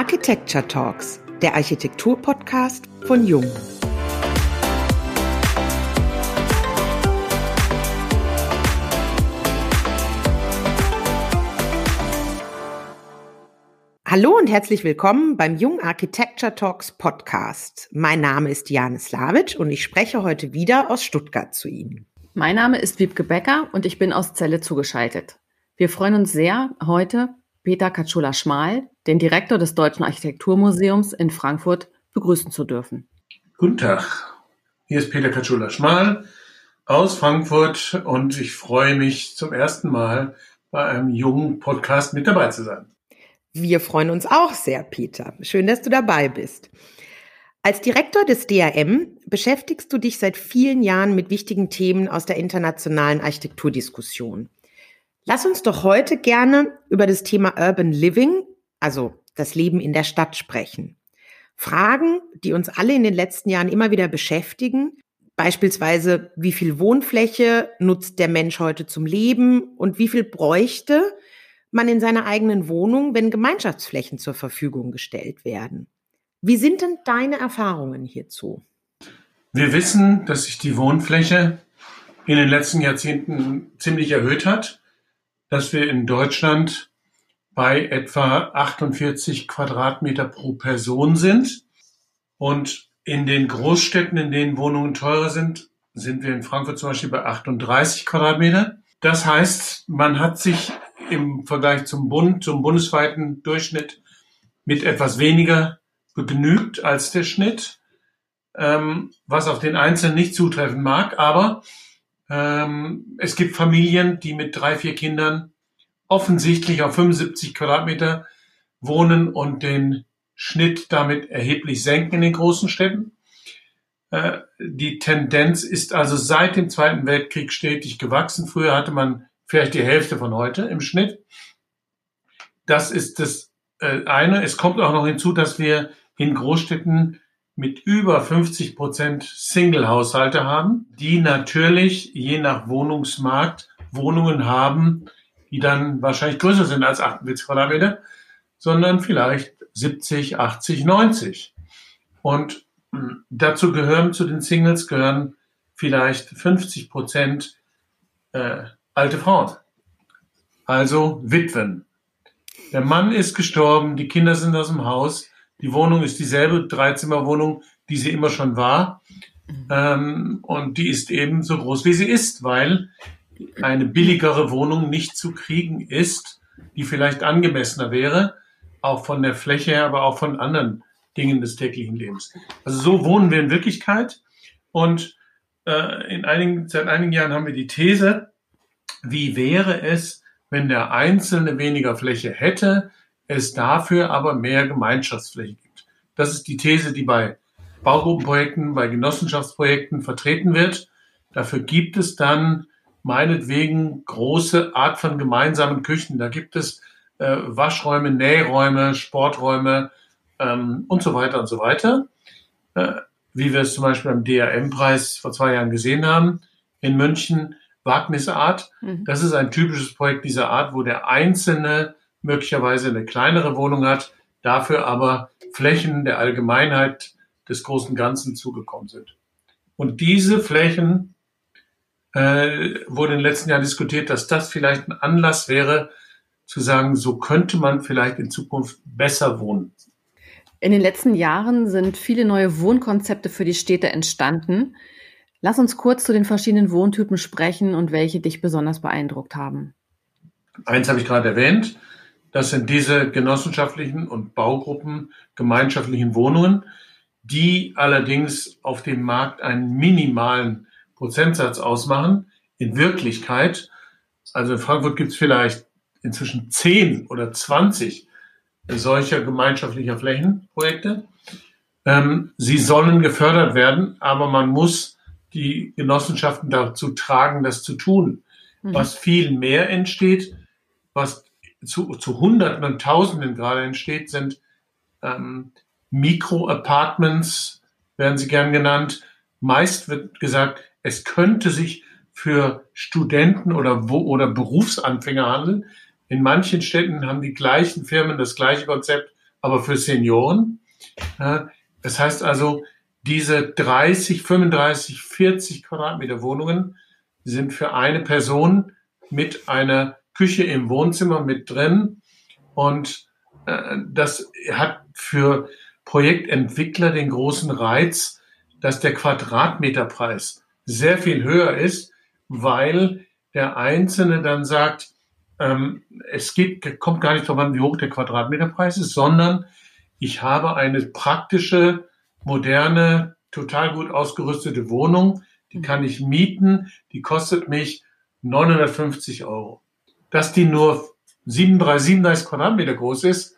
Architecture Talks, der Architektur-Podcast von Jung. Hallo und herzlich willkommen beim Jung Architecture Talks Podcast. Mein Name ist Jane Slavic und ich spreche heute wieder aus Stuttgart zu Ihnen. Mein Name ist Wiebke Becker und ich bin aus Celle zugeschaltet. Wir freuen uns sehr, heute Peter Katschula-Schmal, den Direktor des Deutschen Architekturmuseums in Frankfurt, begrüßen zu dürfen. Guten Tag, hier ist Peter Katschula-Schmal aus Frankfurt und ich freue mich zum ersten Mal bei einem jungen Podcast mit dabei zu sein. Wir freuen uns auch sehr, Peter. Schön, dass du dabei bist. Als Direktor des DAM beschäftigst du dich seit vielen Jahren mit wichtigen Themen aus der internationalen Architekturdiskussion. Lass uns doch heute gerne über das Thema Urban Living, also das Leben in der Stadt sprechen. Fragen, die uns alle in den letzten Jahren immer wieder beschäftigen, beispielsweise wie viel Wohnfläche nutzt der Mensch heute zum Leben und wie viel bräuchte man in seiner eigenen Wohnung, wenn Gemeinschaftsflächen zur Verfügung gestellt werden. Wie sind denn deine Erfahrungen hierzu? Wir wissen, dass sich die Wohnfläche in den letzten Jahrzehnten ziemlich erhöht hat dass wir in Deutschland bei etwa 48 Quadratmeter pro Person sind. Und in den Großstädten, in denen Wohnungen teurer sind, sind wir in Frankfurt zum Beispiel bei 38 Quadratmeter. Das heißt, man hat sich im Vergleich zum Bund, zum bundesweiten Durchschnitt mit etwas weniger begnügt als der Schnitt, ähm, was auf den Einzelnen nicht zutreffen mag. Aber ähm, es gibt Familien, die mit drei, vier Kindern offensichtlich auf 75 Quadratmeter wohnen und den Schnitt damit erheblich senken in den großen Städten. Äh, die Tendenz ist also seit dem Zweiten Weltkrieg stetig gewachsen. Früher hatte man vielleicht die Hälfte von heute im Schnitt. Das ist das äh, eine. Es kommt auch noch hinzu, dass wir in Großstädten mit über 50 Prozent Single-Haushalte haben, die natürlich je nach Wohnungsmarkt Wohnungen haben, die dann wahrscheinlich größer sind als 48 Quadratmeter, sondern vielleicht 70, 80, 90. Und hm, dazu gehören, zu den Singles gehören vielleicht 50 Prozent äh, alte Frauen, also Witwen. Der Mann ist gestorben, die Kinder sind aus dem Haus, die Wohnung ist dieselbe Dreizimmerwohnung, die sie immer schon war. Ähm, und die ist eben so groß, wie sie ist, weil eine billigere Wohnung nicht zu kriegen ist, die vielleicht angemessener wäre, auch von der Fläche her, aber auch von anderen Dingen des täglichen Lebens. Also so wohnen wir in Wirklichkeit. Und äh, in einigen, seit einigen Jahren haben wir die These, wie wäre es, wenn der Einzelne weniger Fläche hätte, es dafür aber mehr Gemeinschaftsfläche gibt. Das ist die These, die bei Baugruppenprojekten, bei Genossenschaftsprojekten vertreten wird. Dafür gibt es dann meinetwegen große Art von gemeinsamen Küchen. Da gibt es äh, Waschräume, Nähräume, Sporträume ähm, und so weiter und so weiter. Äh, wie wir es zum Beispiel beim DRM-Preis vor zwei Jahren gesehen haben in München, Wagnisart. Mhm. Das ist ein typisches Projekt dieser Art, wo der Einzelne möglicherweise eine kleinere Wohnung hat, dafür aber Flächen der Allgemeinheit des großen Ganzen zugekommen sind. Und diese Flächen äh, wurde in den letzten Jahren diskutiert, dass das vielleicht ein Anlass wäre, zu sagen, so könnte man vielleicht in Zukunft besser wohnen. In den letzten Jahren sind viele neue Wohnkonzepte für die Städte entstanden. Lass uns kurz zu den verschiedenen Wohntypen sprechen und welche dich besonders beeindruckt haben. Eins habe ich gerade erwähnt. Das sind diese genossenschaftlichen und Baugruppen gemeinschaftlichen Wohnungen, die allerdings auf dem Markt einen minimalen Prozentsatz ausmachen. In Wirklichkeit, also in Frankfurt gibt es vielleicht inzwischen 10 oder 20 solcher gemeinschaftlicher Flächenprojekte. Ähm, sie sollen gefördert werden, aber man muss die Genossenschaften dazu tragen, das zu tun. Mhm. Was viel mehr entsteht, was zu, zu Hunderten und Tausenden gerade entsteht, sind ähm, Mikro-Apartments, werden sie gern genannt. Meist wird gesagt, es könnte sich für Studenten oder, wo, oder Berufsanfänger handeln. In manchen Städten haben die gleichen Firmen das gleiche Konzept aber für Senioren. Das heißt also, diese 30, 35, 40 Quadratmeter Wohnungen sind für eine Person mit einer Küche im Wohnzimmer mit drin. Und äh, das hat für Projektentwickler den großen Reiz, dass der Quadratmeterpreis sehr viel höher ist, weil der Einzelne dann sagt, ähm, es geht, kommt gar nicht darauf an, wie hoch der Quadratmeterpreis ist, sondern ich habe eine praktische, moderne, total gut ausgerüstete Wohnung, die kann ich mieten, die kostet mich 950 Euro. Dass die nur 37, 37 Quadratmeter groß ist,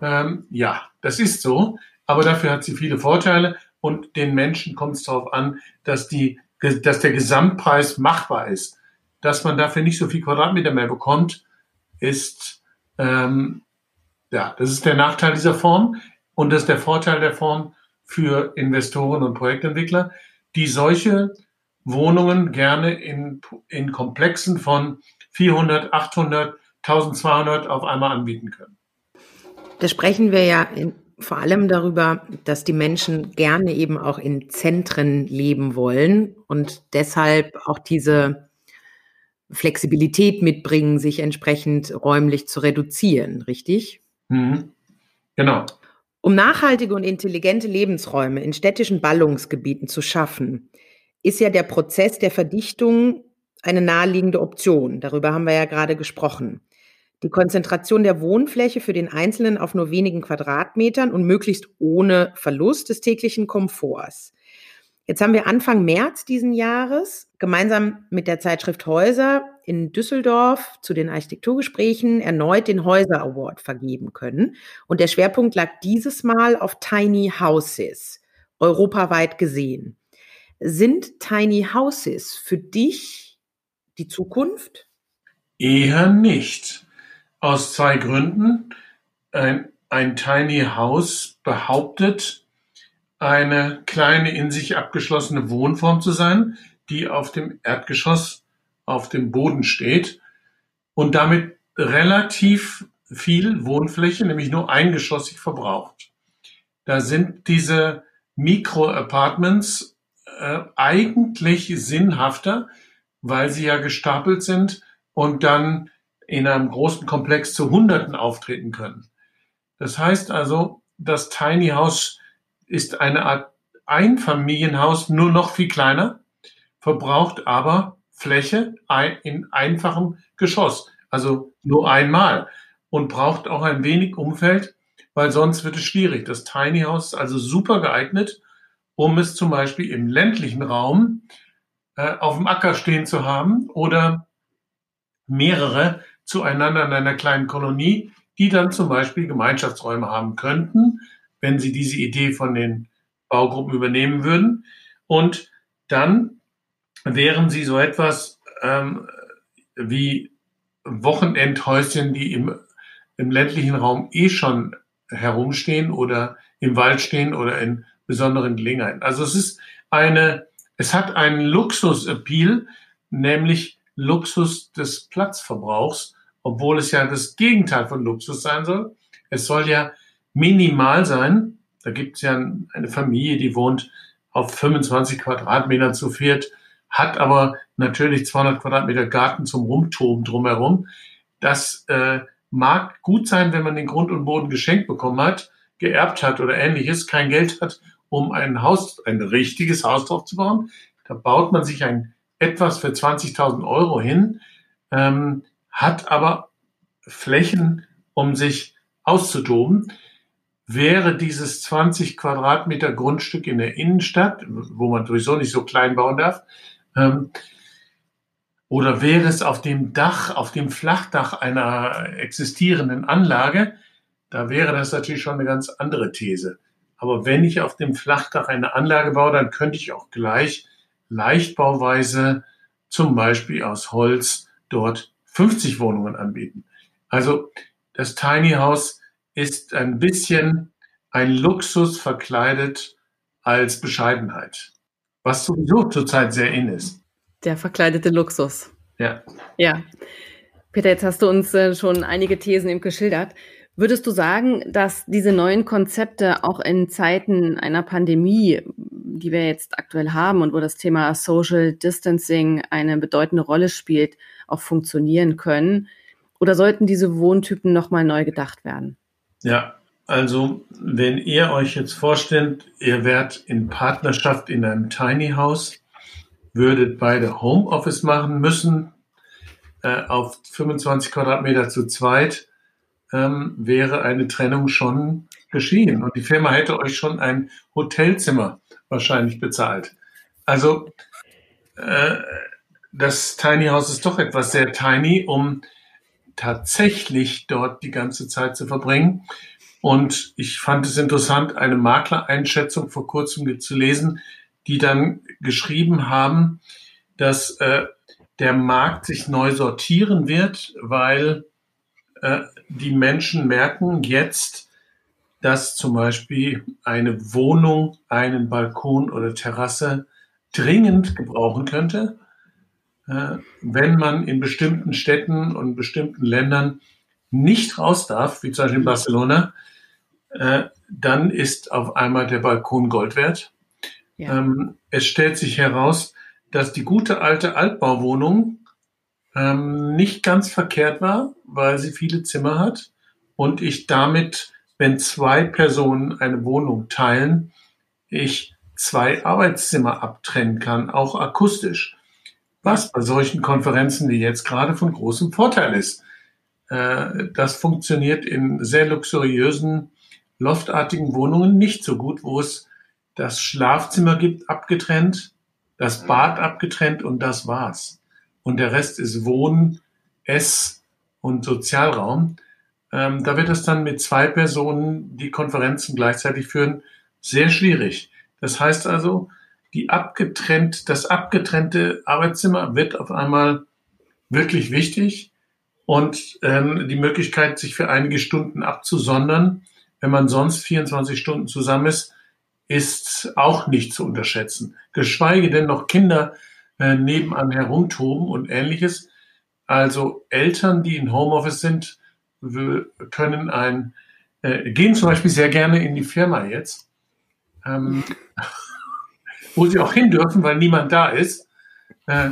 ähm, ja, das ist so, aber dafür hat sie viele Vorteile und den Menschen kommt es darauf an, dass, die, dass der Gesamtpreis machbar ist. Dass man dafür nicht so viel Quadratmeter mehr bekommt, ist, ähm, ja, das ist der Nachteil dieser Form und das ist der Vorteil der Form für Investoren und Projektentwickler, die solche Wohnungen gerne in, in Komplexen von 400, 800, 1200 auf einmal anbieten können. Da sprechen wir ja in, vor allem darüber, dass die Menschen gerne eben auch in Zentren leben wollen und deshalb auch diese Flexibilität mitbringen, sich entsprechend räumlich zu reduzieren, richtig? Mhm. Genau. Um nachhaltige und intelligente Lebensräume in städtischen Ballungsgebieten zu schaffen, ist ja der Prozess der Verdichtung eine naheliegende Option. Darüber haben wir ja gerade gesprochen. Die Konzentration der Wohnfläche für den Einzelnen auf nur wenigen Quadratmetern und möglichst ohne Verlust des täglichen Komforts. Jetzt haben wir Anfang März diesen Jahres gemeinsam mit der Zeitschrift Häuser in Düsseldorf zu den Architekturgesprächen erneut den Häuser Award vergeben können. Und der Schwerpunkt lag dieses Mal auf Tiny Houses, europaweit gesehen. Sind Tiny Houses für dich die Zukunft? Eher nicht. Aus zwei Gründen. Ein, ein Tiny House behauptet, eine kleine in sich abgeschlossene Wohnform zu sein, die auf dem Erdgeschoss auf dem Boden steht und damit relativ viel Wohnfläche, nämlich nur eingeschossig verbraucht. Da sind diese Mikro-Apartments äh, eigentlich sinnhafter, weil sie ja gestapelt sind und dann in einem großen Komplex zu Hunderten auftreten können. Das heißt also, das Tiny House ist eine Art Einfamilienhaus, nur noch viel kleiner, verbraucht aber Fläche in einfachem Geschoss, also nur einmal und braucht auch ein wenig Umfeld, weil sonst wird es schwierig. Das Tiny House ist also super geeignet, um es zum Beispiel im ländlichen Raum äh, auf dem Acker stehen zu haben oder mehrere zueinander in einer kleinen Kolonie, die dann zum Beispiel Gemeinschaftsräume haben könnten, wenn sie diese Idee von den Baugruppen übernehmen würden. Und dann wären sie so etwas ähm, wie Wochenendhäuschen, die im, im ländlichen Raum eh schon herumstehen oder im Wald stehen oder in besonderen Gelegenheiten. Also es ist eine, es hat einen Luxus-Appeal, nämlich Luxus des Platzverbrauchs, obwohl es ja das Gegenteil von Luxus sein soll. Es soll ja minimal sein. Da gibt es ja eine Familie, die wohnt auf 25 Quadratmetern zu viert, hat aber natürlich 200 Quadratmeter Garten zum Rumtoben drumherum. Das äh, mag gut sein, wenn man den Grund und Boden geschenkt bekommen hat, geerbt hat oder ähnliches, kein Geld hat um ein Haus, ein richtiges Haus drauf zu bauen. Da baut man sich ein etwas für 20.000 Euro hin, ähm, hat aber Flächen, um sich auszutoben. Wäre dieses 20 Quadratmeter Grundstück in der Innenstadt, wo man sowieso nicht so klein bauen darf, ähm, oder wäre es auf dem Dach, auf dem Flachdach einer existierenden Anlage, da wäre das natürlich schon eine ganz andere These. Aber wenn ich auf dem Flachdach eine Anlage baue, dann könnte ich auch gleich leichtbauweise zum Beispiel aus Holz dort 50 Wohnungen anbieten. Also das Tiny House ist ein bisschen ein Luxus verkleidet als Bescheidenheit, was sowieso zurzeit sehr in ist. Der verkleidete Luxus. Ja. Ja. Peter, jetzt hast du uns äh, schon einige Thesen eben geschildert. Würdest du sagen, dass diese neuen Konzepte auch in Zeiten einer Pandemie, die wir jetzt aktuell haben und wo das Thema Social Distancing eine bedeutende Rolle spielt, auch funktionieren können? Oder sollten diese Wohntypen nochmal neu gedacht werden? Ja, also wenn ihr euch jetzt vorstellt, ihr wärt in Partnerschaft in einem Tiny House, würdet beide Homeoffice machen müssen, äh, auf 25 Quadratmeter zu zweit, ähm, wäre eine Trennung schon geschehen. Und die Firma hätte euch schon ein Hotelzimmer wahrscheinlich bezahlt. Also äh, das Tiny House ist doch etwas sehr tiny, um tatsächlich dort die ganze Zeit zu verbringen. Und ich fand es interessant, eine Maklereinschätzung vor kurzem zu lesen, die dann geschrieben haben, dass äh, der Markt sich neu sortieren wird, weil äh, die Menschen merken jetzt, dass zum Beispiel eine Wohnung, einen Balkon oder Terrasse dringend gebrauchen könnte, äh, wenn man in bestimmten Städten und bestimmten Ländern nicht raus darf, wie zum Beispiel in Barcelona, äh, dann ist auf einmal der Balkon Gold wert. Ja. Ähm, es stellt sich heraus, dass die gute alte Altbauwohnung ähm, nicht ganz verkehrt war, weil sie viele Zimmer hat und ich damit, wenn zwei Personen eine Wohnung teilen, ich zwei Arbeitszimmer abtrennen kann, auch akustisch. Was bei solchen Konferenzen wie jetzt gerade von großem Vorteil ist. Äh, das funktioniert in sehr luxuriösen, loftartigen Wohnungen nicht so gut, wo es das Schlafzimmer gibt, abgetrennt, das Bad abgetrennt und das war's und der Rest ist Wohn-, Ess- und Sozialraum. Ähm, da wird es dann mit zwei Personen, die Konferenzen gleichzeitig führen, sehr schwierig. Das heißt also, die abgetrennt, das abgetrennte Arbeitszimmer wird auf einmal wirklich wichtig und ähm, die Möglichkeit, sich für einige Stunden abzusondern, wenn man sonst 24 Stunden zusammen ist, ist auch nicht zu unterschätzen. Geschweige denn noch Kinder äh, nebenan herumtoben und ähnliches. Also Eltern, die in Homeoffice sind, können ein, äh, gehen zum Beispiel sehr gerne in die Firma jetzt, ähm, wo sie auch hin dürfen, weil niemand da ist, äh,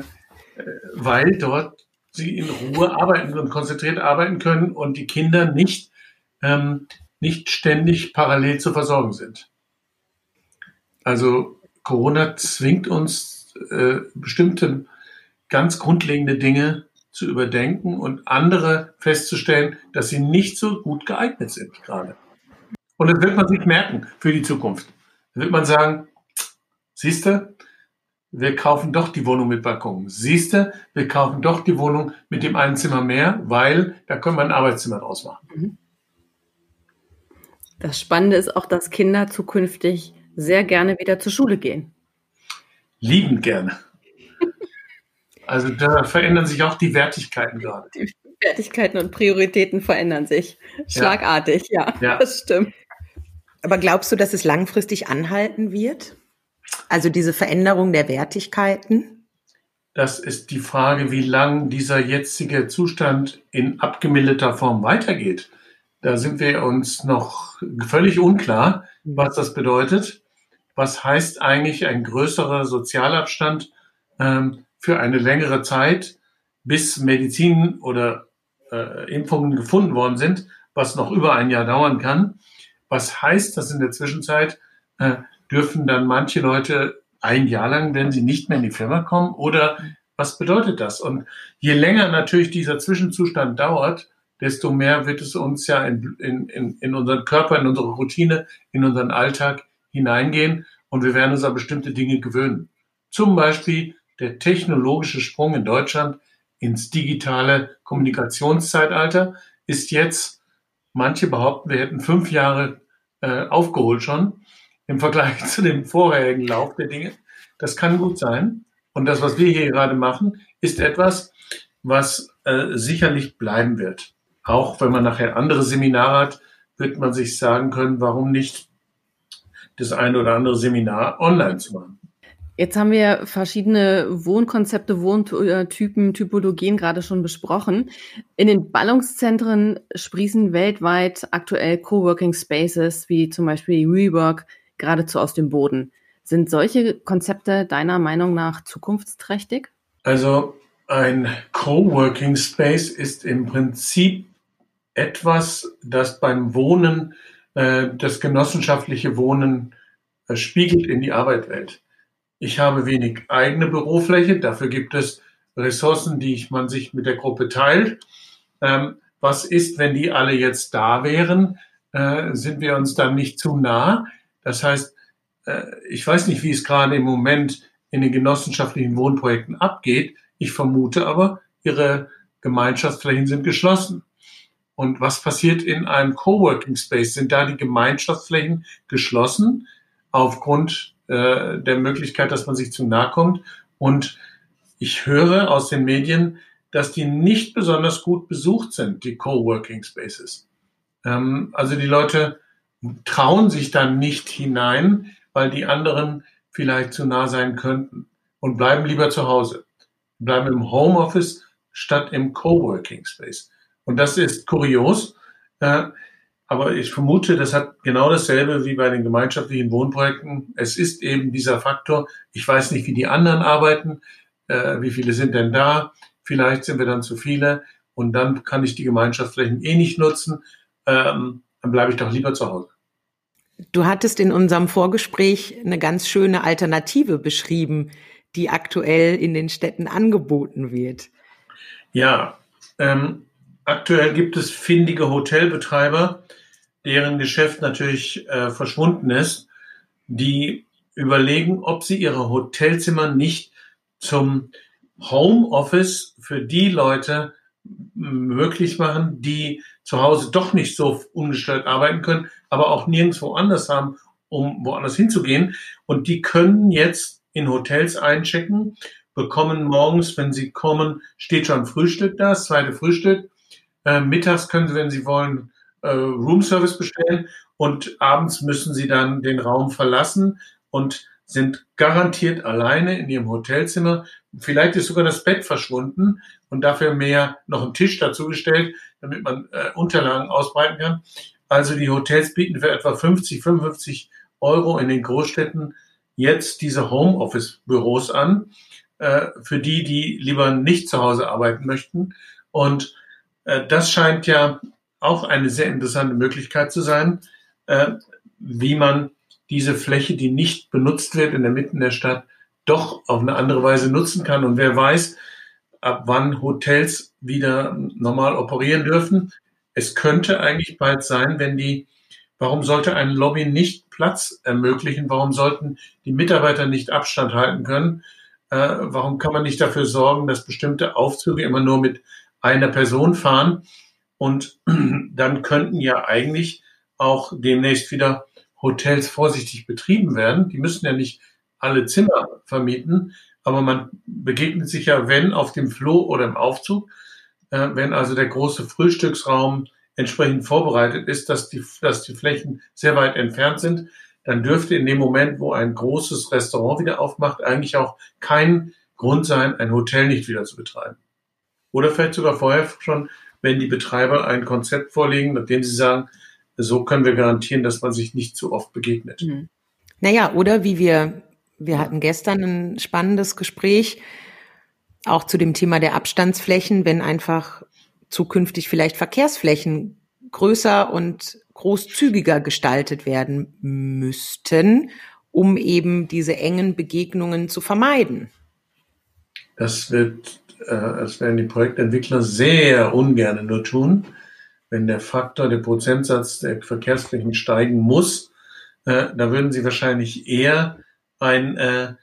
weil dort sie in Ruhe arbeiten und konzentriert arbeiten können und die Kinder nicht, ähm, nicht ständig parallel zu versorgen sind. Also Corona zwingt uns äh, bestimmte ganz grundlegende Dinge zu überdenken und andere festzustellen, dass sie nicht so gut geeignet sind gerade. Und das wird man sich merken für die Zukunft. Da wird man sagen, siehste, wir kaufen doch die Wohnung mit Balkon. Siehste, wir kaufen doch die Wohnung mit dem einen Zimmer mehr, weil da können wir ein Arbeitszimmer draus machen. Mhm. Das Spannende ist auch, dass Kinder zukünftig sehr gerne wieder zur Schule gehen liebend gerne. Also da verändern sich auch die Wertigkeiten gerade. Die Wertigkeiten und Prioritäten verändern sich schlagartig, ja, ja, ja. das stimmt. Aber glaubst du, dass es langfristig anhalten wird? Also diese Veränderung der Wertigkeiten? Das ist die Frage, wie lang dieser jetzige Zustand in abgemilderter Form weitergeht. Da sind wir uns noch völlig unklar, was das bedeutet was heißt eigentlich ein größerer Sozialabstand ähm, für eine längere Zeit, bis Medizin oder äh, Impfungen gefunden worden sind, was noch über ein Jahr dauern kann. Was heißt das in der Zwischenzeit? Äh, dürfen dann manche Leute ein Jahr lang, wenn sie nicht mehr in die Firma kommen? Oder was bedeutet das? Und je länger natürlich dieser Zwischenzustand dauert, desto mehr wird es uns ja in, in, in, unseren Körper, in unsere Routine, in unseren Alltag hineingehen und wir werden uns an bestimmte Dinge gewöhnen. Zum Beispiel der technologische Sprung in Deutschland ins digitale Kommunikationszeitalter ist jetzt, manche behaupten, wir hätten fünf Jahre äh, aufgeholt schon im Vergleich zu dem vorherigen Lauf der Dinge. Das kann gut sein. Und das, was wir hier gerade machen, ist etwas, was äh, sicherlich bleiben wird. Auch wenn man nachher andere Seminare hat, wird man sich sagen können, warum nicht das eine oder andere Seminar online zu machen. Jetzt haben wir verschiedene Wohnkonzepte, Wohntypen, Typologien gerade schon besprochen. In den Ballungszentren sprießen weltweit aktuell Coworking Spaces wie zum Beispiel Rework geradezu aus dem Boden. Sind solche Konzepte deiner Meinung nach zukunftsträchtig? Also ein Coworking Space ist im Prinzip etwas, das beim Wohnen, das genossenschaftliche Wohnen äh, spiegelt in die Arbeitwelt. Ich habe wenig eigene Bürofläche, dafür gibt es Ressourcen, die ich, man sich mit der Gruppe teilt. Ähm, was ist, wenn die alle jetzt da wären? Äh, sind wir uns dann nicht zu nah? Das heißt, äh, ich weiß nicht, wie es gerade im Moment in den genossenschaftlichen Wohnprojekten abgeht. Ich vermute aber, ihre Gemeinschaftsflächen sind geschlossen. Und was passiert in einem Coworking Space? Sind da die Gemeinschaftsflächen geschlossen aufgrund äh, der Möglichkeit, dass man sich zu nahe kommt? Und ich höre aus den Medien, dass die nicht besonders gut besucht sind, die Coworking Spaces. Ähm, also die Leute trauen sich dann nicht hinein, weil die anderen vielleicht zu nah sein könnten und bleiben lieber zu Hause, bleiben im Homeoffice statt im Coworking Space. Und das ist kurios. Äh, aber ich vermute, das hat genau dasselbe wie bei den gemeinschaftlichen Wohnprojekten. Es ist eben dieser Faktor. Ich weiß nicht, wie die anderen arbeiten. Äh, wie viele sind denn da? Vielleicht sind wir dann zu viele. Und dann kann ich die Gemeinschaftsflächen eh nicht nutzen. Ähm, dann bleibe ich doch lieber zu Hause. Du hattest in unserem Vorgespräch eine ganz schöne Alternative beschrieben, die aktuell in den Städten angeboten wird. Ja, ähm, aktuell gibt es findige Hotelbetreiber, deren Geschäft natürlich äh, verschwunden ist, die überlegen, ob sie ihre Hotelzimmer nicht zum Homeoffice für die Leute möglich machen, die zu Hause doch nicht so ungestört arbeiten können, aber auch nirgendwo anders haben, um woanders hinzugehen. Und die können jetzt in Hotels einchecken, bekommen morgens, wenn sie kommen, steht schon Frühstück da, das zweite Frühstück. Äh, mittags können sie, wenn sie wollen, äh, Roomservice bestellen und abends müssen sie dann den Raum verlassen und sind garantiert alleine in ihrem Hotelzimmer. Vielleicht ist sogar das Bett verschwunden und dafür mehr noch ein Tisch dazugestellt, damit man äh, Unterlagen ausbreiten kann. Also die Hotels bieten für etwa 50, 55 Euro in den Großstädten jetzt diese Homeoffice-Büros an, äh, für die, die lieber nicht zu Hause arbeiten möchten. Und das scheint ja auch eine sehr interessante Möglichkeit zu sein, äh, wie man diese Fläche, die nicht benutzt wird in der Mitte der Stadt, doch auf eine andere Weise nutzen kann. Und wer weiß, ab wann Hotels wieder normal operieren dürfen. Es könnte eigentlich bald sein, wenn die, warum sollte ein Lobby nicht Platz ermöglichen? Warum sollten die Mitarbeiter nicht Abstand halten können? Äh, warum kann man nicht dafür sorgen, dass bestimmte Aufzüge immer nur mit einer Person fahren? Und dann könnten ja eigentlich auch demnächst wieder Hotels vorsichtig betrieben werden. Die müssen ja nicht alle Zimmer vermieten, aber man begegnet sich ja, wenn auf dem Floh oder im Aufzug, äh, wenn also der große Frühstücksraum entsprechend vorbereitet ist, dass die, dass die Flächen sehr weit entfernt sind, dann dürfte in dem Moment, wo ein großes Restaurant wieder aufmacht, eigentlich auch kein Grund sein, ein Hotel nicht wieder zu betreiben. Oder vielleicht sogar vorher schon, wenn die Betreiber ein Konzept vorlegen, mit dem sie sagen, so können wir garantieren, dass man sich nicht zu oft begegnet. Mhm. Naja, oder wie wir, wir hatten gestern ein spannendes Gespräch, auch zu dem Thema der Abstandsflächen, wenn einfach zukünftig vielleicht Verkehrsflächen größer und großzügiger gestaltet werden müssten, um eben diese engen Begegnungen zu vermeiden. Das wird, das werden die Projektentwickler sehr ungern nur tun wenn der Faktor, der Prozentsatz der Verkehrsflächen steigen muss, äh, da würden Sie wahrscheinlich eher ein, äh,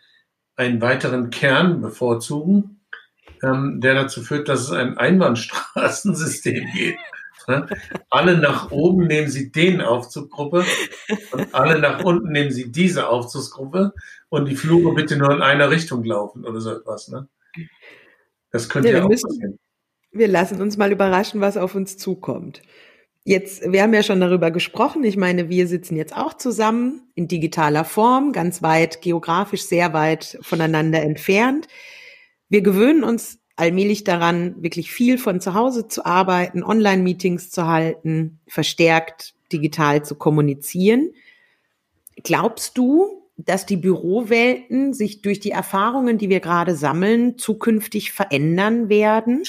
einen weiteren Kern bevorzugen, ähm, der dazu führt, dass es ein Einbahnstraßensystem gibt. Ne? Alle nach oben nehmen Sie den Aufzuggruppe und alle nach unten nehmen Sie diese Aufzugsgruppe und die Flure bitte nur in einer Richtung laufen oder so etwas. Ne? Das könnte ja, ja auch müssen, passieren wir lassen uns mal überraschen, was auf uns zukommt. Jetzt, wir haben ja schon darüber gesprochen. Ich meine, wir sitzen jetzt auch zusammen in digitaler Form, ganz weit, geografisch sehr weit voneinander entfernt. Wir gewöhnen uns allmählich daran, wirklich viel von zu Hause zu arbeiten, Online-Meetings zu halten, verstärkt digital zu kommunizieren. Glaubst du, dass die Bürowelten sich durch die Erfahrungen, die wir gerade sammeln, zukünftig verändern werden?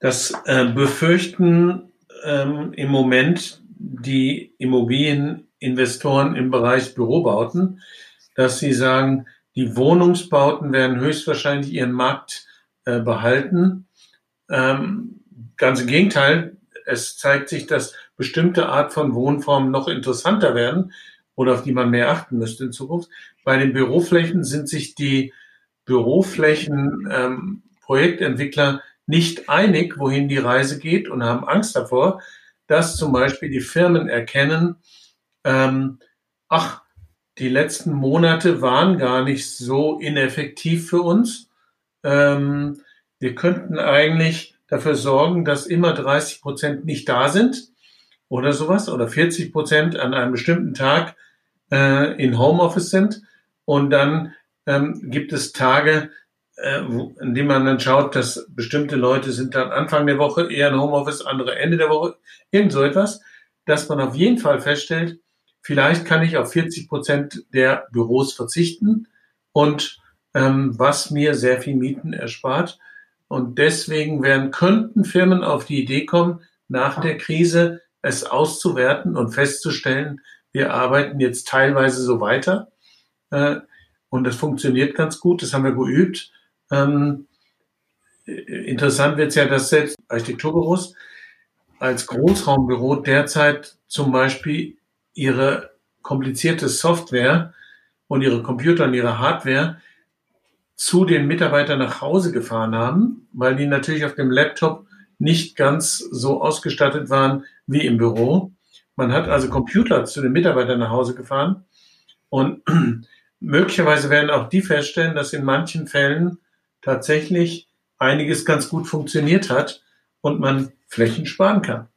Das äh, befürchten ähm, im Moment die Immobilieninvestoren im Bereich Bürobauten, dass sie sagen, die Wohnungsbauten werden höchstwahrscheinlich ihren Markt äh, behalten. Ähm, ganz im Gegenteil, es zeigt sich, dass bestimmte Art von Wohnformen noch interessanter werden oder auf die man mehr achten müsste in Zukunft. Bei den Büroflächen sind sich die Büroflächen ähm, nicht einig, wohin die Reise geht und haben Angst davor, dass zum Beispiel die Firmen erkennen, ähm, ach, die letzten Monate waren gar nicht so ineffektiv für uns. Ähm, wir könnten eigentlich dafür sorgen, dass immer 30 Prozent nicht da sind oder sowas oder 40 Prozent an einem bestimmten Tag äh, in Homeoffice sind. Und dann ähm, gibt es Tage, äh, wo, in denen man dann schaut, dass bestimmte Leute sind dann Anfang der Woche eher in Homeoffice, andere Ende der Woche, irgend so etwas, dass man auf jeden Fall feststellt, vielleicht kann ich auf 40 Prozent der Büros verzichten und ähm, was mir sehr viel Mieten erspart. Und deswegen werden, könnten Firmen auf die Idee kommen, nach der Krise es auszuwerten und festzustellen, wir arbeiten jetzt teilweise so weiter. Äh, und das funktioniert ganz gut, das haben wir geübt. Ähm, interessant wird es ja, dass selbst Architekturbüros als Großraumbüro derzeit zum Beispiel ihre komplizierte Software und ihre Computer und ihre Hardware zu den Mitarbeitern nach Hause gefahren haben, weil die natürlich auf dem Laptop nicht ganz so ausgestattet waren wie im Büro. Man hat also Computer zu den Mitarbeitern nach Hause gefahren und möglicherweise werden auch die feststellen, dass in manchen Fällen tatsächlich einiges ganz gut funktioniert hat und man Flächen sparen kann.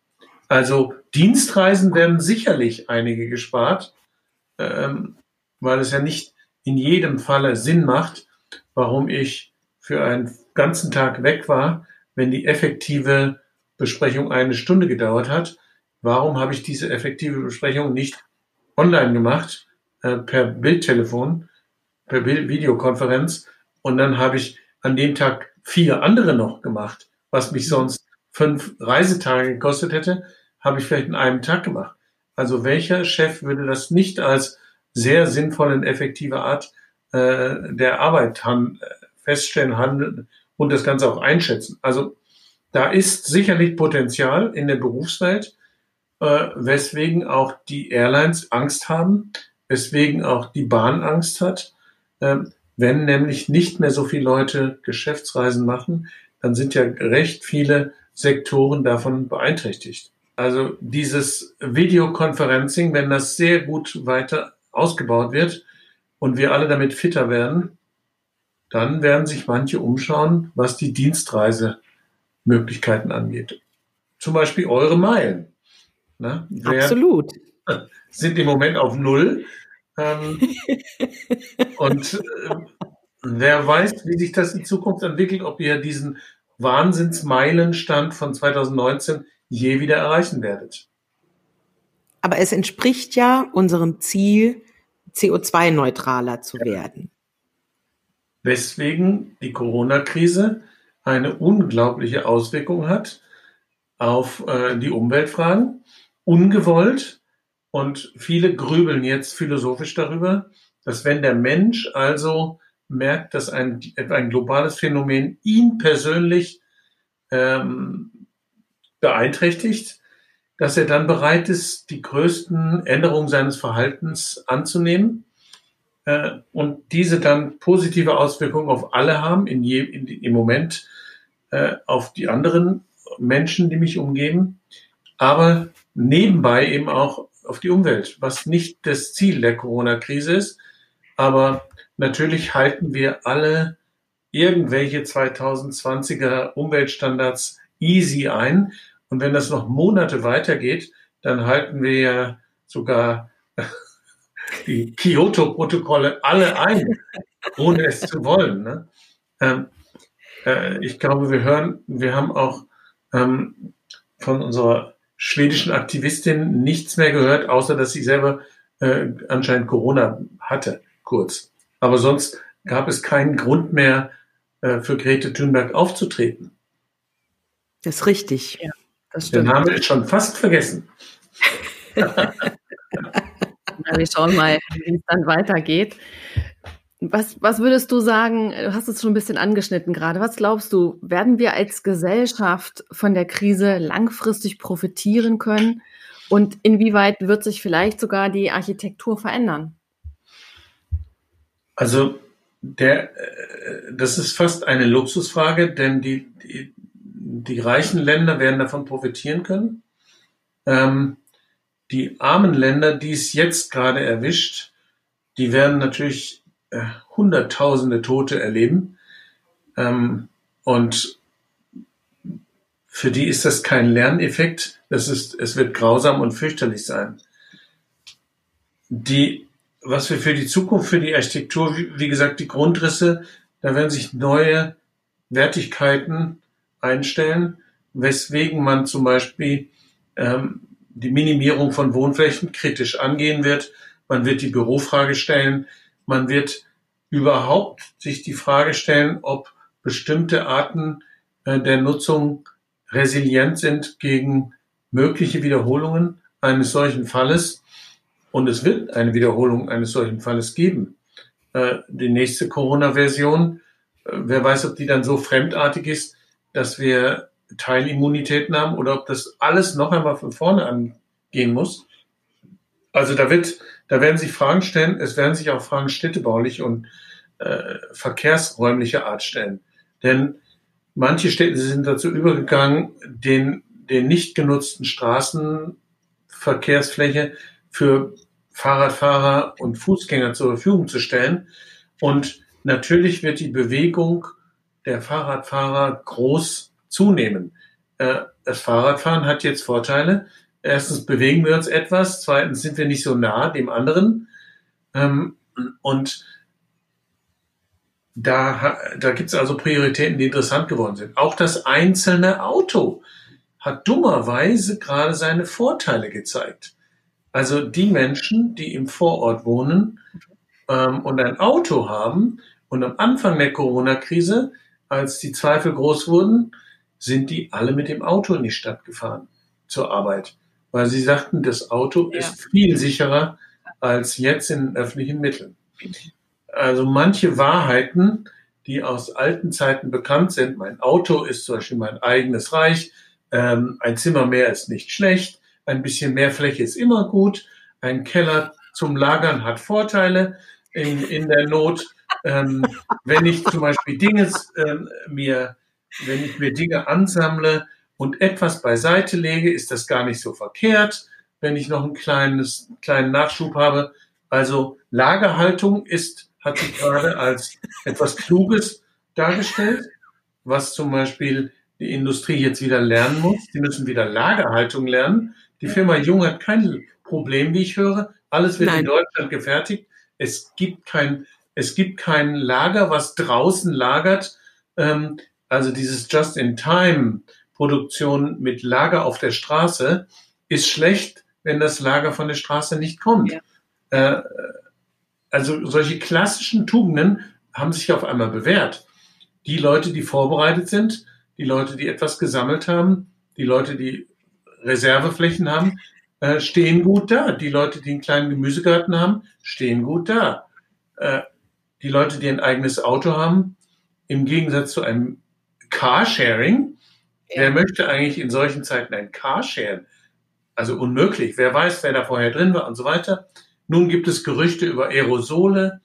Also Dienstreisen werden sicherlich einige gespart, ähm, weil es ja nicht in jedem Falle Sinn macht, warum ich für einen ganzen Tag weg war, wenn die effektive Besprechung eine Stunde gedauert hat. Warum habe ich diese effektive Besprechung nicht online gemacht, äh, per Bildtelefon, per Bild Videokonferenz und dann habe ich an dem Tag vier andere noch gemacht, was mich sonst fünf Reisetage gekostet hätte, habe ich vielleicht in einem Tag gemacht. Also welcher Chef würde das nicht als sehr sinnvolle und effektive Art äh, der Arbeit haben, feststellen, handeln und das Ganze auch einschätzen? Also da ist sicherlich Potenzial in der Berufswelt, äh, weswegen auch die Airlines Angst haben, weswegen auch die Bahn Angst hat. Ähm, wenn nämlich nicht mehr so viele Leute Geschäftsreisen machen, dann sind ja recht viele Sektoren davon beeinträchtigt. Also dieses Videoconferencing, wenn das sehr gut weiter ausgebaut wird und wir alle damit fitter werden, dann werden sich manche umschauen, was die Dienstreisemöglichkeiten angeht. Zum Beispiel eure Meilen. Ne? Absolut. Sind im Moment auf Null. Ähm, und äh, wer weiß, wie sich das in Zukunft entwickelt, ob ihr diesen Wahnsinnsmeilenstand von 2019 je wieder erreichen werdet. Aber es entspricht ja unserem Ziel, CO2-neutraler zu werden. Weswegen die Corona-Krise eine unglaubliche Auswirkung hat auf äh, die Umweltfragen, ungewollt, und viele grübeln jetzt philosophisch darüber, dass wenn der Mensch also merkt, dass ein, ein globales Phänomen ihn persönlich ähm, beeinträchtigt, dass er dann bereit ist, die größten Änderungen seines Verhaltens anzunehmen äh, und diese dann positive Auswirkungen auf alle haben, in je, in, im Moment äh, auf die anderen Menschen, die mich umgeben, aber nebenbei eben auch auf die Umwelt, was nicht das Ziel der Corona-Krise ist. Aber natürlich halten wir alle irgendwelche 2020er Umweltstandards easy ein. Und wenn das noch Monate weitergeht, dann halten wir ja sogar die Kyoto-Protokolle alle ein, ohne es zu wollen. Ne? Ähm, äh, ich glaube, wir hören, wir haben auch ähm, von unserer schwedischen Aktivistin nichts mehr gehört, außer dass sie selber äh, anscheinend Corona hatte, kurz. Aber sonst gab es keinen Grund mehr äh, für Grete Thunberg aufzutreten. Das ist richtig. Ja, das stimmt. Den Namen ist schon fast vergessen. Wir schauen mal, wie es dann weitergeht. Was, was würdest du sagen, du hast es schon ein bisschen angeschnitten gerade, was glaubst du, werden wir als Gesellschaft von der Krise langfristig profitieren können und inwieweit wird sich vielleicht sogar die Architektur verändern? Also der, äh, das ist fast eine Luxusfrage, denn die, die, die reichen Länder werden davon profitieren können. Ähm, die armen Länder, die es jetzt gerade erwischt, die werden natürlich äh, Hunderttausende Tote erleben. Ähm, und für die ist das kein Lerneffekt. Das ist, es wird grausam und fürchterlich sein. Die, was wir für die Zukunft, für die Architektur, wie, wie gesagt, die Grundrisse, da werden sich neue Wertigkeiten einstellen, weswegen man zum Beispiel ähm, die Minimierung von Wohnflächen kritisch angehen wird. Man wird die Bürofrage stellen. Man wird überhaupt sich die Frage stellen, ob bestimmte Arten äh, der Nutzung resilient sind gegen mögliche Wiederholungen eines solchen Falles. Und es wird eine Wiederholung eines solchen Falles geben. Äh, die nächste Corona-Version, äh, wer weiß, ob die dann so fremdartig ist, dass wir Teilimmunitäten haben oder ob das alles noch einmal von vorne angehen muss. Also da wird, da werden sich Fragen stellen, es werden sich auch Fragen städtebaulich und äh, verkehrsräumlicher Art stellen. Denn manche Städte sind dazu übergegangen, den, den nicht genutzten Straßenverkehrsfläche für Fahrradfahrer und Fußgänger zur Verfügung zu stellen. Und natürlich wird die Bewegung der Fahrradfahrer groß zunehmen. Äh, das Fahrradfahren hat jetzt Vorteile. Erstens bewegen wir uns etwas, zweitens sind wir nicht so nah dem anderen. Ähm, und da, da gibt es also Prioritäten, die interessant geworden sind. Auch das einzelne Auto hat dummerweise gerade seine Vorteile gezeigt. Also die Menschen, die im Vorort wohnen ähm, und ein Auto haben und am Anfang der Corona-Krise, als die Zweifel groß wurden, sind die alle mit dem Auto in die Stadt gefahren zur Arbeit weil sie sagten, das Auto ja. ist viel sicherer als jetzt in öffentlichen Mitteln. Also manche Wahrheiten, die aus alten Zeiten bekannt sind, mein Auto ist zum Beispiel mein eigenes Reich, ähm, ein Zimmer mehr ist nicht schlecht, ein bisschen mehr Fläche ist immer gut, ein Keller zum Lagern hat Vorteile in, in der Not. Ähm, wenn ich zum Beispiel Dinge ähm, mir, wenn ich mir Dinge ansammle, und etwas beiseite lege, ist das gar nicht so verkehrt, wenn ich noch einen kleines, kleinen Nachschub habe. Also Lagerhaltung ist, hat sich gerade als etwas Kluges dargestellt, was zum Beispiel die Industrie jetzt wieder lernen muss. Die müssen wieder Lagerhaltung lernen. Die Firma Jung hat kein Problem, wie ich höre. Alles wird Nein. in Deutschland gefertigt. Es gibt kein, es gibt kein Lager, was draußen lagert. Ähm, also dieses Just-in-Time Produktion mit Lager auf der Straße ist schlecht, wenn das Lager von der Straße nicht kommt. Ja. Äh, also solche klassischen Tugenden haben sich auf einmal bewährt. Die Leute, die vorbereitet sind, die Leute, die etwas gesammelt haben, die Leute, die Reserveflächen haben, äh, stehen gut da. Die Leute, die einen kleinen Gemüsegarten haben, stehen gut da. Äh, die Leute, die ein eigenes Auto haben, im Gegensatz zu einem Carsharing, ja. Wer möchte eigentlich in solchen Zeiten ein Carsharing? Also unmöglich. Wer weiß, wer da vorher drin war und so weiter. Nun gibt es Gerüchte über Aerosole,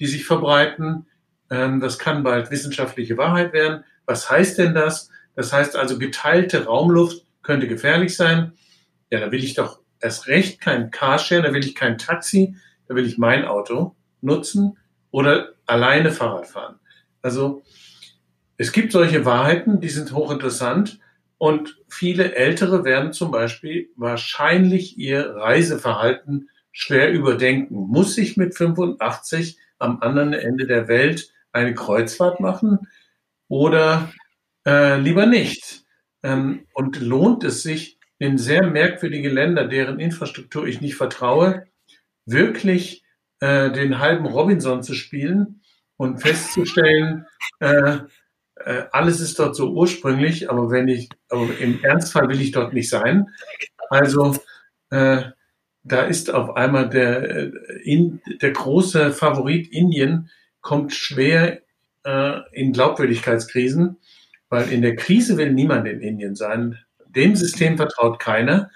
die sich verbreiten. Ähm, das kann bald wissenschaftliche Wahrheit werden. Was heißt denn das? Das heißt also, geteilte Raumluft könnte gefährlich sein. Ja, da will ich doch erst recht kein Carsharing, da will ich kein Taxi, da will ich mein Auto nutzen oder alleine Fahrrad fahren. Also es gibt solche Wahrheiten, die sind hochinteressant, Und viele Ältere werden zum Beispiel wahrscheinlich ihr Reiseverhalten schwer überdenken. Muss ich mit 85 am anderen Ende der Welt eine Kreuzfahrt machen oder äh, lieber nicht? Ähm, und lohnt es sich, in sehr merkwürdige Länder, deren Infrastruktur ich nicht vertraue, wirklich äh, den halben Robinson zu spielen und festzustellen, äh, äh, alles ist dort so ursprünglich, aber wenn ich, aber im Ernstfall will ich dort nicht sein. Also äh, da ist auf einmal der, äh, in, der große Favorit Indien kommt schwer äh, in Glaubwürdigkeitskrisen, weil in der Krise will niemand in Indien sein. Dem System vertraut keiner.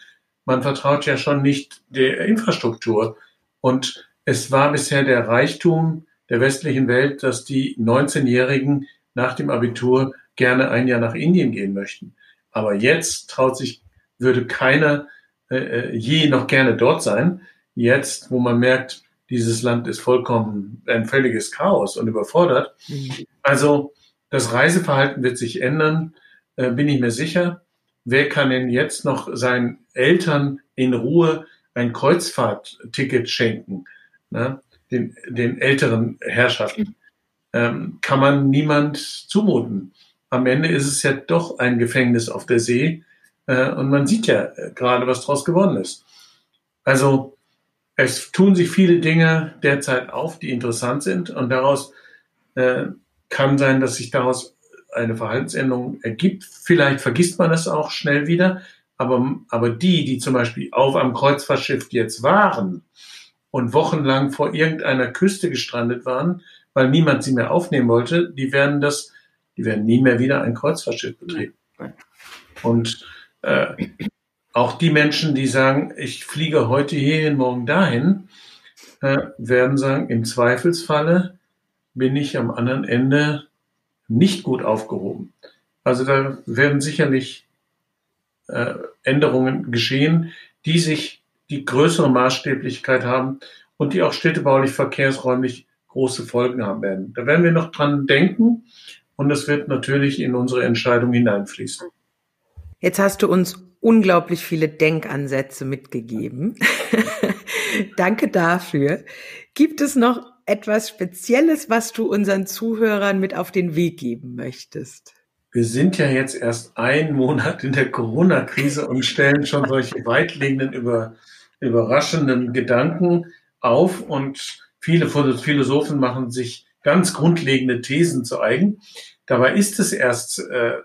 Man vertraut ja schon nicht der Infrastruktur. Und es war bisher der Reichtum der westlichen Welt, dass die 19-Jährigen nach dem Abitur gerne ein Jahr nach Indien gehen möchten. Aber jetzt traut sich, würde keiner äh, äh, je noch gerne dort sein. Jetzt, wo man merkt, dieses Land ist vollkommen ein völliges Chaos und überfordert. Mhm. Also das Reiseverhalten wird sich ändern, äh, bin ich mir sicher. Wer kann denn jetzt noch seinen Eltern in Ruhe ein Kreuzfahrtticket schenken? Ne? Den, den älteren Herrschaften ähm, kann man niemand zumuten. Am Ende ist es ja doch ein Gefängnis auf der See äh, und man sieht ja äh, gerade, was daraus geworden ist. Also es tun sich viele Dinge derzeit auf, die interessant sind und daraus äh, kann sein, dass sich daraus eine Verhaltensänderung ergibt. Vielleicht vergisst man es auch schnell wieder, aber, aber die, die zum Beispiel auf einem Kreuzfahrtschiff jetzt waren und wochenlang vor irgendeiner Küste gestrandet waren, weil niemand sie mehr aufnehmen wollte, die werden das, die werden nie mehr wieder ein Kreuzfahrtschiff betreten. Und äh, auch die Menschen, die sagen, ich fliege heute hierhin, morgen dahin, äh, werden sagen, im Zweifelsfalle bin ich am anderen Ende nicht gut aufgehoben. Also da werden sicherlich äh, Änderungen geschehen, die sich die größere Maßstäblichkeit haben und die auch städtebaulich, verkehrsräumlich große Folgen haben werden. Da werden wir noch dran denken und das wird natürlich in unsere Entscheidung hineinfließen. Jetzt hast du uns unglaublich viele Denkansätze mitgegeben. Danke dafür. Gibt es noch etwas Spezielles, was du unseren Zuhörern mit auf den Weg geben möchtest? Wir sind ja jetzt erst einen Monat in der Corona-Krise und stellen schon solche weitlegenden, über, überraschenden Gedanken auf und Viele Philosophen machen sich ganz grundlegende Thesen zu eigen. Dabei ist es erst äh,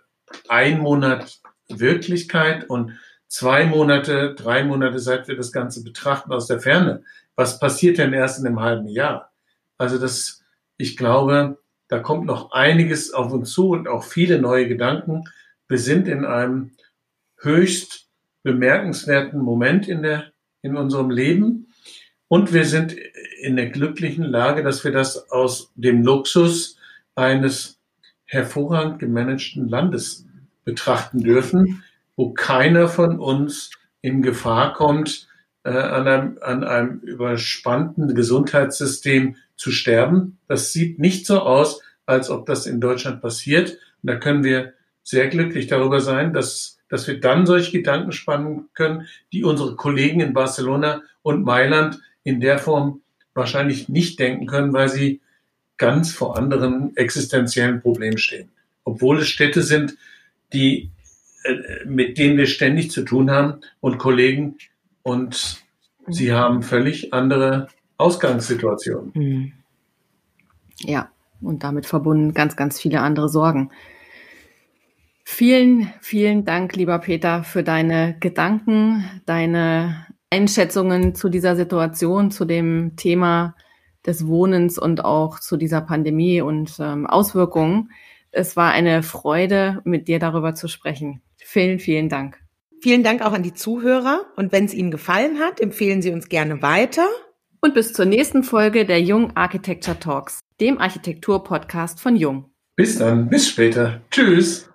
ein Monat Wirklichkeit und zwei Monate, drei Monate, seit wir das Ganze betrachten aus der Ferne. Was passiert denn erst in einem halben Jahr? Also das, ich glaube, da kommt noch einiges auf uns zu und auch viele neue Gedanken. Wir sind in einem höchst bemerkenswerten Moment in der, in unserem Leben. Und wir sind in der glücklichen Lage, dass wir das aus dem Luxus eines hervorragend gemanagten Landes betrachten dürfen, wo keiner von uns in Gefahr kommt, äh, an, einem, an einem überspannten Gesundheitssystem zu sterben. Das sieht nicht so aus, als ob das in Deutschland passiert. Und da können wir sehr glücklich darüber sein, dass, dass wir dann solche Gedanken spannen können, die unsere Kollegen in Barcelona und Mailand in der Form wahrscheinlich nicht denken können, weil sie ganz vor anderen existenziellen Problemen stehen. Obwohl es Städte sind, die, äh, mit denen wir ständig zu tun haben und Kollegen und sie haben völlig andere Ausgangssituationen. Mhm. Ja, und damit verbunden ganz, ganz viele andere Sorgen. Vielen, vielen Dank, lieber Peter, für deine Gedanken, deine Einschätzungen zu dieser Situation, zu dem Thema des Wohnens und auch zu dieser Pandemie und ähm, Auswirkungen. Es war eine Freude, mit dir darüber zu sprechen. Vielen, vielen Dank. Vielen Dank auch an die Zuhörer. Und wenn es Ihnen gefallen hat, empfehlen Sie uns gerne weiter. Und bis zur nächsten Folge der Jung Architecture Talks, dem Architektur-Podcast von Jung. Bis dann, bis später. Tschüss.